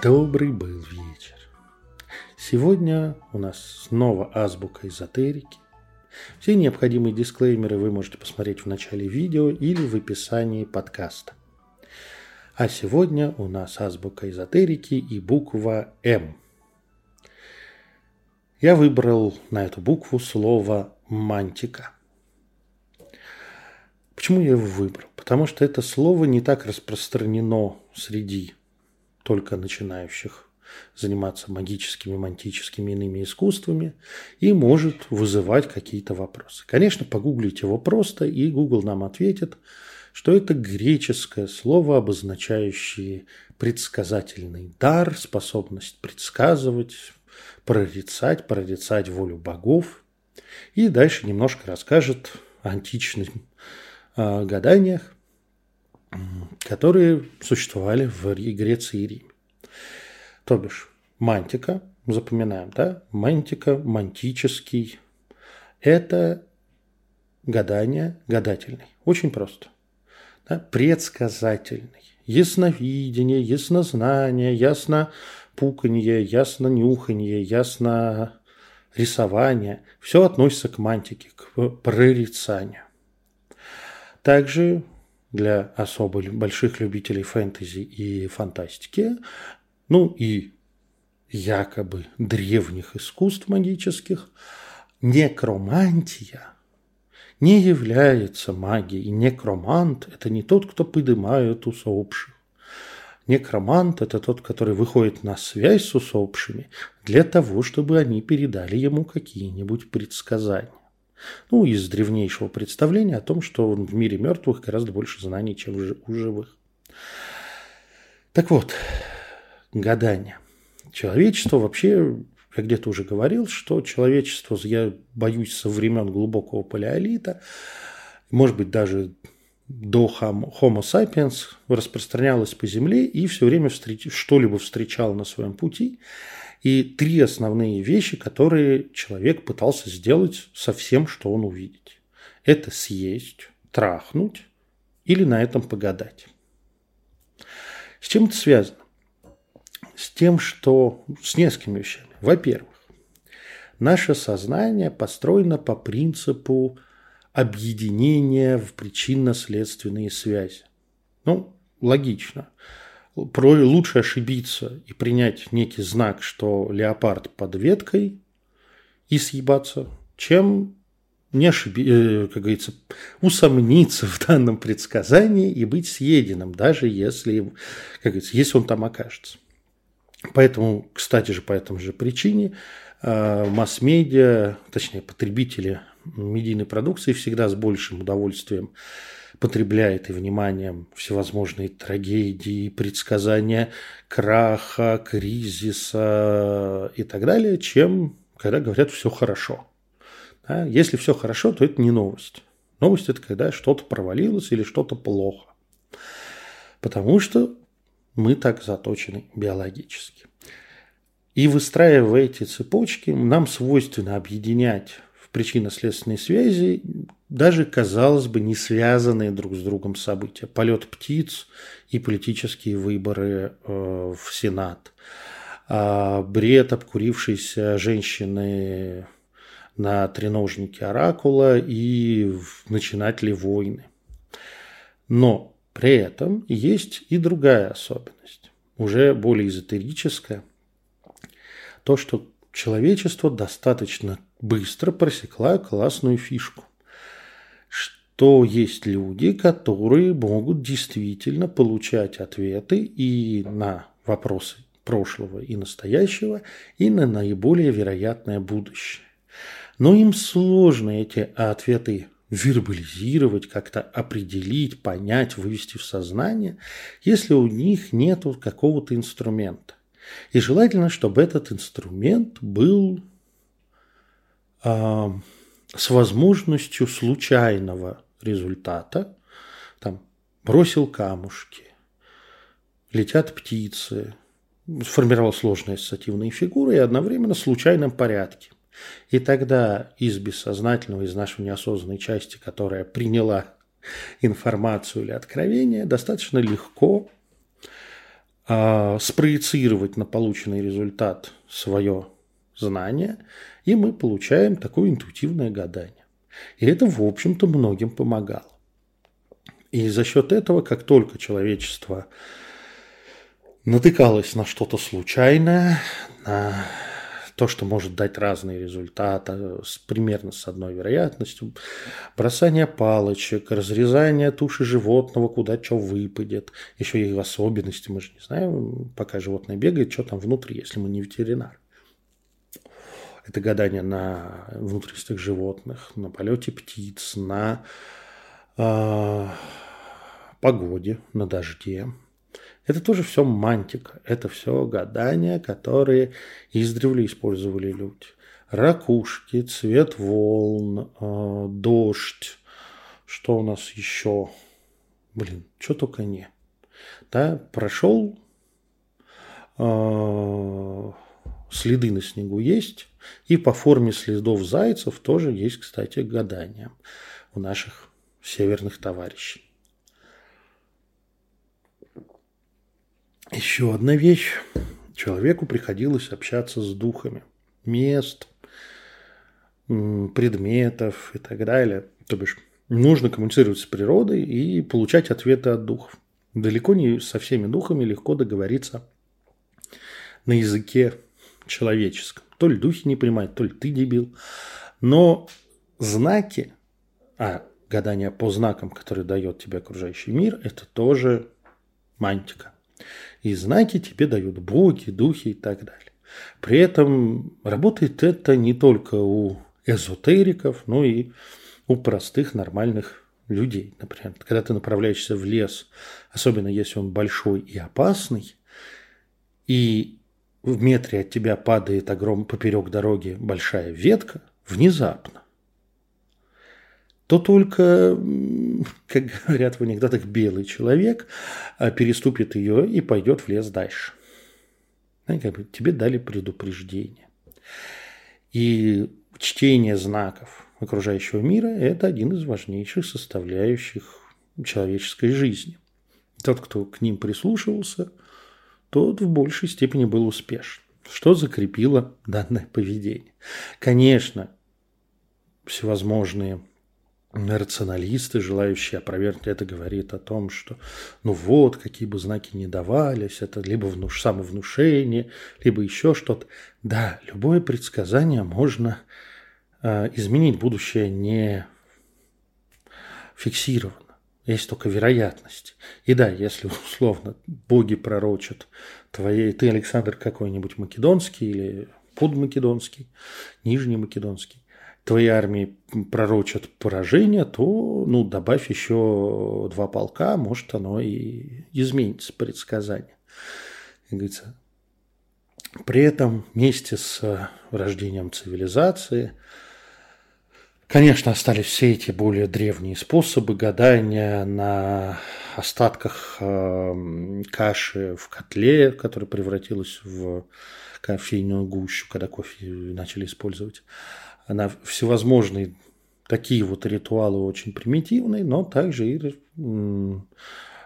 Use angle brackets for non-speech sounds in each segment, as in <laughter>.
Добрый был вечер. Сегодня у нас снова азбука эзотерики. Все необходимые дисклеймеры вы можете посмотреть в начале видео или в описании подкаста. А сегодня у нас азбука эзотерики и буква М. Я выбрал на эту букву слово «мантика». Почему я его выбрал? Потому что это слово не так распространено среди только начинающих заниматься магическими, мантическими иными искусствами и может вызывать какие-то вопросы. Конечно, погуглить его просто, и Google нам ответит, что это греческое слово, обозначающее предсказательный дар, способность предсказывать, прорицать, прорицать волю богов. И дальше немножко расскажет о античных э, гаданиях, которые существовали в Греции и Риме. То бишь, мантика, запоминаем, да, мантика, мантический, это гадание гадательный. Очень просто. Да? Предсказательный. Ясновидение, яснознание, ясно пуканье, ясно нюханье, ясно рисование. Все относится к мантике, к прорицанию. Также для особо больших любителей фэнтези и фантастики, ну и якобы древних искусств магических, некромантия не является магией. Некромант – это не тот, кто поднимает усопших. Некромант – это тот, который выходит на связь с усопшими для того, чтобы они передали ему какие-нибудь предсказания. Ну, из древнейшего представления о том, что в мире мертвых гораздо больше знаний, чем у живых. Так вот, гадание. Человечество вообще, я где-то уже говорил, что человечество, я боюсь, со времен глубокого палеолита, может быть, даже до Homo sapiens распространялось по Земле и все время встреч... что-либо встречало на своем пути – и три основные вещи, которые человек пытался сделать со всем, что он увидит. Это съесть, трахнуть или на этом погадать. С чем это связано? С тем, что с несколькими вещами. Во-первых, наше сознание построено по принципу объединения в причинно-следственные связи. Ну, логично про лучше ошибиться и принять некий знак, что леопард под веткой и съебаться, чем не ошиби, э, как говорится, усомниться в данном предсказании и быть съеденным, даже если, как говорится, если он там окажется. Поэтому, кстати же, по этой же причине масс-медиа, точнее, потребители медийной продукции всегда с большим удовольствием потребляет и вниманием всевозможные трагедии, предсказания краха, кризиса и так далее, чем когда говорят все хорошо. Да? Если все хорошо, то это не новость. Новость – это когда что-то провалилось или что-то плохо. Потому что мы так заточены биологически. И выстраивая эти цепочки, нам свойственно объединять в причинно-следственной связи даже, казалось бы, не связанные друг с другом события. Полет птиц и политические выборы э, в Сенат. А бред обкурившейся женщины на треножнике Оракула и начинатели войны. Но при этом есть и другая особенность, уже более эзотерическая. То, что человечество достаточно быстро просекла классную фишку что есть люди, которые могут действительно получать ответы и на вопросы прошлого и настоящего, и на наиболее вероятное будущее. Но им сложно эти ответы вербализировать, как-то определить, понять, вывести в сознание, если у них нет какого-то инструмента. И желательно, чтобы этот инструмент был э, с возможностью случайного результата, там, бросил камушки, летят птицы, сформировал сложные ассоциативные фигуры и одновременно в случайном порядке. И тогда из бессознательного, из нашей неосознанной части, которая приняла <laughs> информацию или откровение, достаточно легко спроецировать на полученный результат свое знание, и мы получаем такое интуитивное гадание. И это, в общем-то, многим помогало. И за счет этого, как только человечество натыкалось на что-то случайное, на то, что может дать разные результаты, с, примерно с одной вероятностью. Бросание палочек, разрезание туши животного, куда что выпадет. Еще и особенности, мы же не знаем, пока животное бегает, что там внутри, если мы не ветеринар. Это гадание на внутренностях животных, на полете птиц, на э, погоде, на дожде. Это тоже все мантика, это все гадания, которые издревле использовали люди. Ракушки, цвет волн, э, дождь, что у нас еще? Блин, что только не. Да, прошел э, следы на снегу есть, и по форме следов зайцев тоже есть, кстати, гадания у наших северных товарищей. Еще одна вещь. Человеку приходилось общаться с духами мест, предметов и так далее. То бишь, нужно коммуницировать с природой и получать ответы от духов. Далеко не со всеми духами легко договориться на языке человеческом. То ли духи не понимают, то ли ты дебил. Но знаки, а гадание по знакам, которые дает тебе окружающий мир, это тоже мантика. И знаки тебе дают боги, духи и так далее. При этом работает это не только у эзотериков, но и у простых нормальных людей. Например, когда ты направляешься в лес, особенно если он большой и опасный, и в метре от тебя падает огром поперек дороги большая ветка, внезапно, то только, <laughs> как говорят в анекдотах, белый человек а, переступит ее и пойдет в лес дальше. Как бы тебе дали предупреждение. И чтение знаков окружающего мира – это один из важнейших составляющих человеческой жизни. Тот, кто к ним прислушивался, тот в большей степени был успешен. Что закрепило данное поведение? Конечно, всевозможные рационалисты, желающие опровергнуть это, говорит о том, что ну вот, какие бы знаки ни давались, это либо внуш, самовнушение, либо еще что-то. Да, любое предсказание можно э, изменить, будущее не фиксировано. Есть только вероятность. И да, если условно боги пророчат твоей, ты, Александр, какой-нибудь македонский или подмакедонский, нижний македонский, твоей армии пророчат поражение, то ну, добавь еще два полка, может, оно и изменится предсказание. Как говорится, при этом вместе с рождением цивилизации, конечно, остались все эти более древние способы гадания на остатках э, каши в котле, которая превратилась в кофейную гущу, когда кофе начали использовать она всевозможные такие вот ритуалы очень примитивные, но также и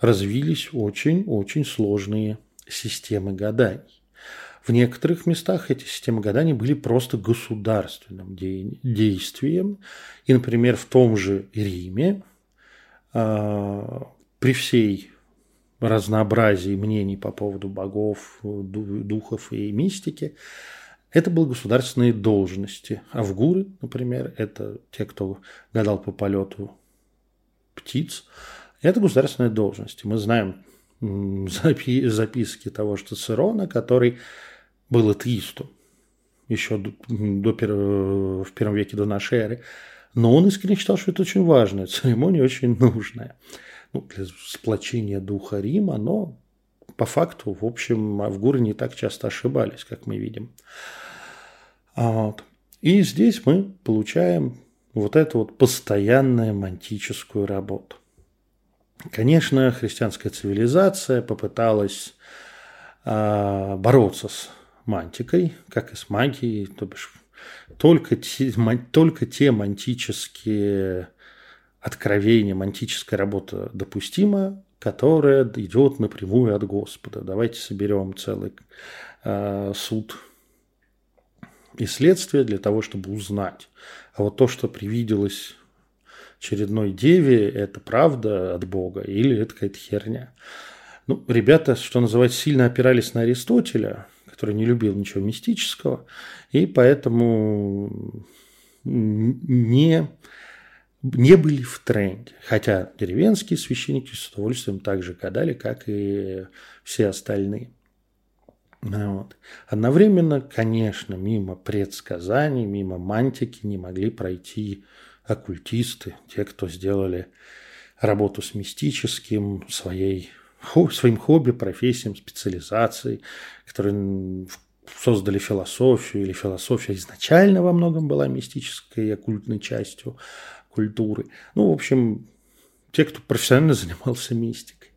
развились очень-очень сложные системы гаданий. В некоторых местах эти системы гаданий были просто государственным действием. И, например, в том же Риме а, при всей разнообразии мнений по поводу богов, духов и мистики, это были государственные должности. Авгуры, например, это те, кто гадал по полету птиц. Это государственные должности. Мы знаем запи- записки того что Цицерона, который был атеистом еще до, до пер- в первом веке до нашей эры. Но он искренне считал, что это очень важная церемония, очень нужная. Ну, для сплочения духа Рима, но по факту, в общем, авгуры не так часто ошибались, как мы видим. Вот. И здесь мы получаем вот эту вот постоянную мантическую работу. Конечно, христианская цивилизация попыталась э, бороться с мантикой, как и с магией, то бишь только те, только те мантические откровения, мантическая работа допустима, которая идет напрямую от Господа. Давайте соберем целый э, суд и следствие для того, чтобы узнать. А вот то, что привиделось очередной деве, это правда от Бога или это какая-то херня. Ну, ребята, что называется, сильно опирались на Аристотеля, который не любил ничего мистического, и поэтому не, не были в тренде. Хотя деревенские священники с удовольствием так же гадали, как и все остальные. Вот. Одновременно, конечно, мимо предсказаний, мимо мантики не могли пройти оккультисты, те, кто сделали работу с мистическим, своей, своим хобби, профессиям, специализацией, которые создали философию, или философия изначально во многом была мистической и оккультной частью культуры. Ну, в общем, те, кто профессионально занимался мистикой.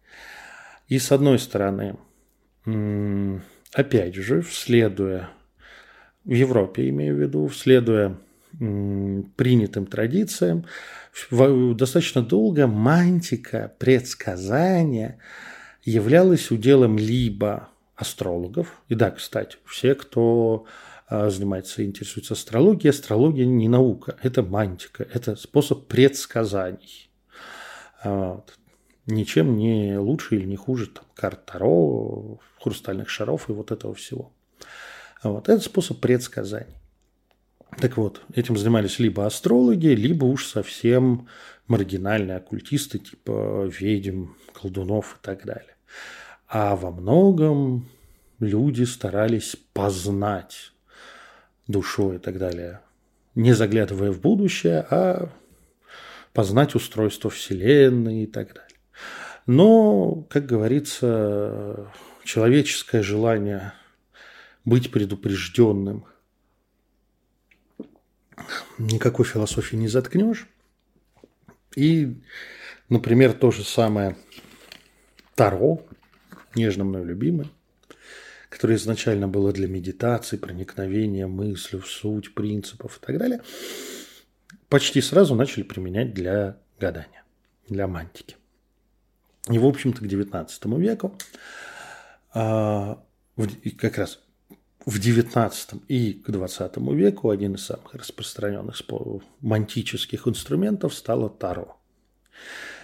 И с одной стороны, опять же, следуя в Европе, имею в виду, следуя принятым традициям, достаточно долго мантика предсказания являлась уделом либо астрологов, и да, кстати, все, кто занимается, интересуется астрологией, астрология не наука, это мантика, это способ предсказаний. Вот. Ничем не лучше или не хуже там, карт Таро, хрустальных шаров и вот этого всего. Вот. Это способ предсказаний. Так вот, этим занимались либо астрологи, либо уж совсем маргинальные оккультисты, типа ведьм, колдунов и так далее. А во многом люди старались познать душой и так далее, не заглядывая в будущее, а познать устройство Вселенной и так далее. Но, как говорится, человеческое желание быть предупрежденным никакой философии не заткнешь. И, например, то же самое Таро, нежно мной любимое, которое изначально было для медитации, проникновения мыслью в суть, принципов и так далее, почти сразу начали применять для гадания, для мантики. И, в общем-то, к XIX веку а, как раз в XIX и к XX веку один из самых распространенных мантических инструментов стало таро.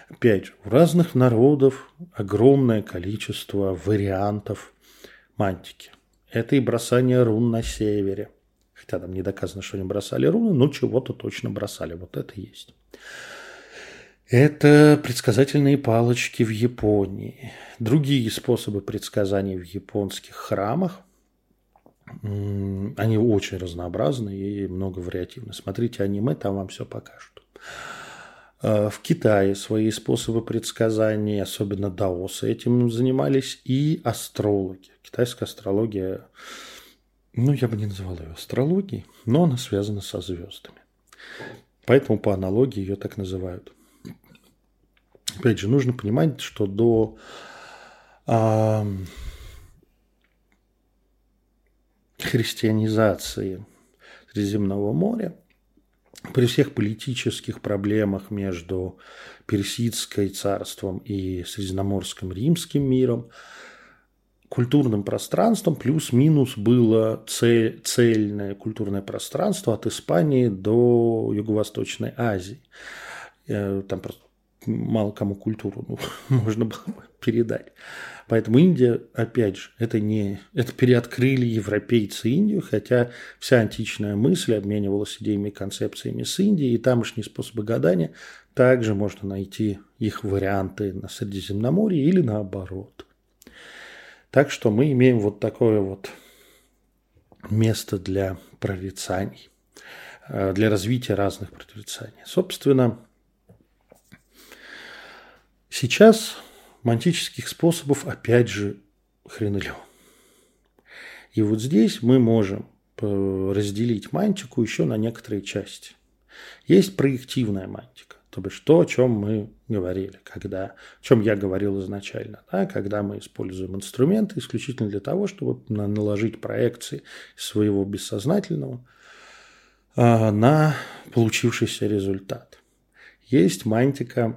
Опять же, у разных народов огромное количество вариантов мантики. Это и бросание рун на севере. Хотя там не доказано, что они бросали руны, но чего-то точно бросали. Вот это есть. Это предсказательные палочки в Японии. Другие способы предсказаний в японских храмах. Они очень разнообразны и много вариативны. Смотрите аниме, там вам все покажут. А, в Китае свои способы предсказаний, особенно даосы, этим занимались и астрологи. Китайская астрология, ну, я бы не называл ее астрологией, но она связана со звездами. Поэтому по аналогии ее так называют. Опять же, нужно понимать, что до а, христианизации Средиземного моря при всех политических проблемах между Персидской царством и Средиземноморским римским миром, культурным пространством плюс-минус было цель, цельное культурное пространство от Испании до Юго-Восточной Азии. Э, там просто мало кому культуру ну, <laughs> можно было передать. Поэтому Индия, опять же, это не это переоткрыли европейцы Индию, хотя вся античная мысль обменивалась идеями и концепциями с Индией, и тамошние способы гадания также можно найти их варианты на Средиземноморье или наоборот. Так что мы имеем вот такое вот место для прорицаний, э, для развития разных прорицаний. Собственно, сейчас мантических способов опять же хренылево. И вот здесь мы можем разделить мантику еще на некоторые части. Есть проективная мантика, то бишь то, о чем мы говорили, когда, о чем я говорил изначально, да, когда мы используем инструменты исключительно для того, чтобы наложить проекции своего бессознательного а, на получившийся результат. Есть мантика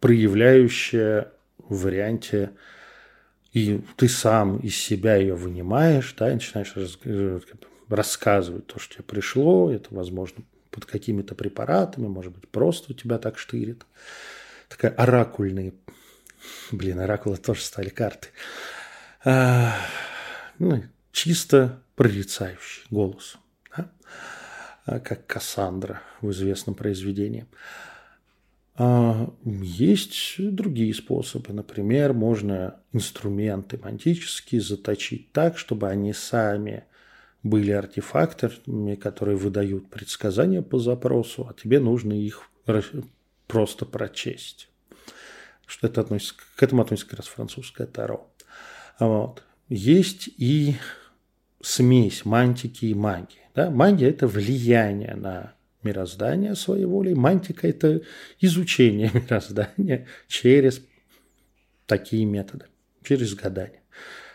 проявляющая в варианте и ты сам из себя ее вынимаешь, да, и начинаешь э, рассказывать то, что тебе пришло, это, возможно, под какими-то препаратами, может быть, просто у тебя так штырит. Такая оракульные, блин, оракулы тоже стали карты. А, ну, чисто прорицающий голос, да? А, как Кассандра в известном произведении. А, есть другие способы. Например, можно инструменты мантические заточить так, чтобы они сами были артефакторами, которые выдают предсказания по запросу, а тебе нужно их просто прочесть. Что это относится, к этому относится как раз французское таро. Вот. Есть и смесь мантики и магии. Да? Магия – это влияние на мироздания своей волей. Мантика – это изучение <laughs> мироздания через такие методы, через гадание.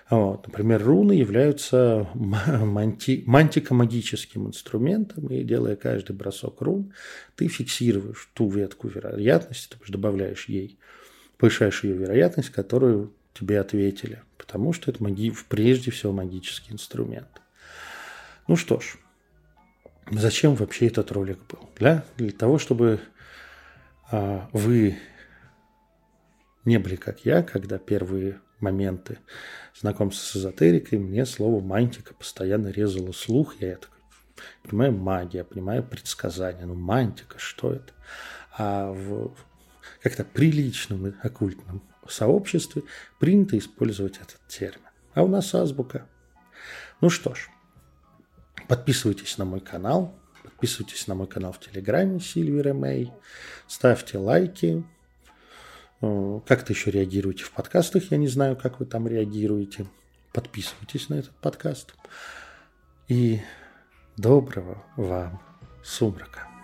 Вот. Например, руны являются манти, мантико-магическим инструментом, и делая каждый бросок рун, ты фиксируешь ту ветку вероятности, то есть добавляешь ей, повышаешь ее вероятность, которую тебе ответили, потому что это маги, прежде всего магический инструмент. Ну что ж, Зачем вообще этот ролик был? Для, для того, чтобы а, вы не были как я, когда первые моменты знакомства с эзотерикой, мне слово мантика постоянно резало слух. Я это понимаю магия, понимаю предсказание. Ну, мантика, что это? А в как-то приличном оккультном сообществе принято использовать этот термин. А у нас азбука. Ну что ж, Подписывайтесь на мой канал, подписывайтесь на мой канал в Телеграме Сильвера Мэй, ставьте лайки, как-то еще реагируйте в подкастах, я не знаю, как вы там реагируете. Подписывайтесь на этот подкаст. И доброго вам сумрака.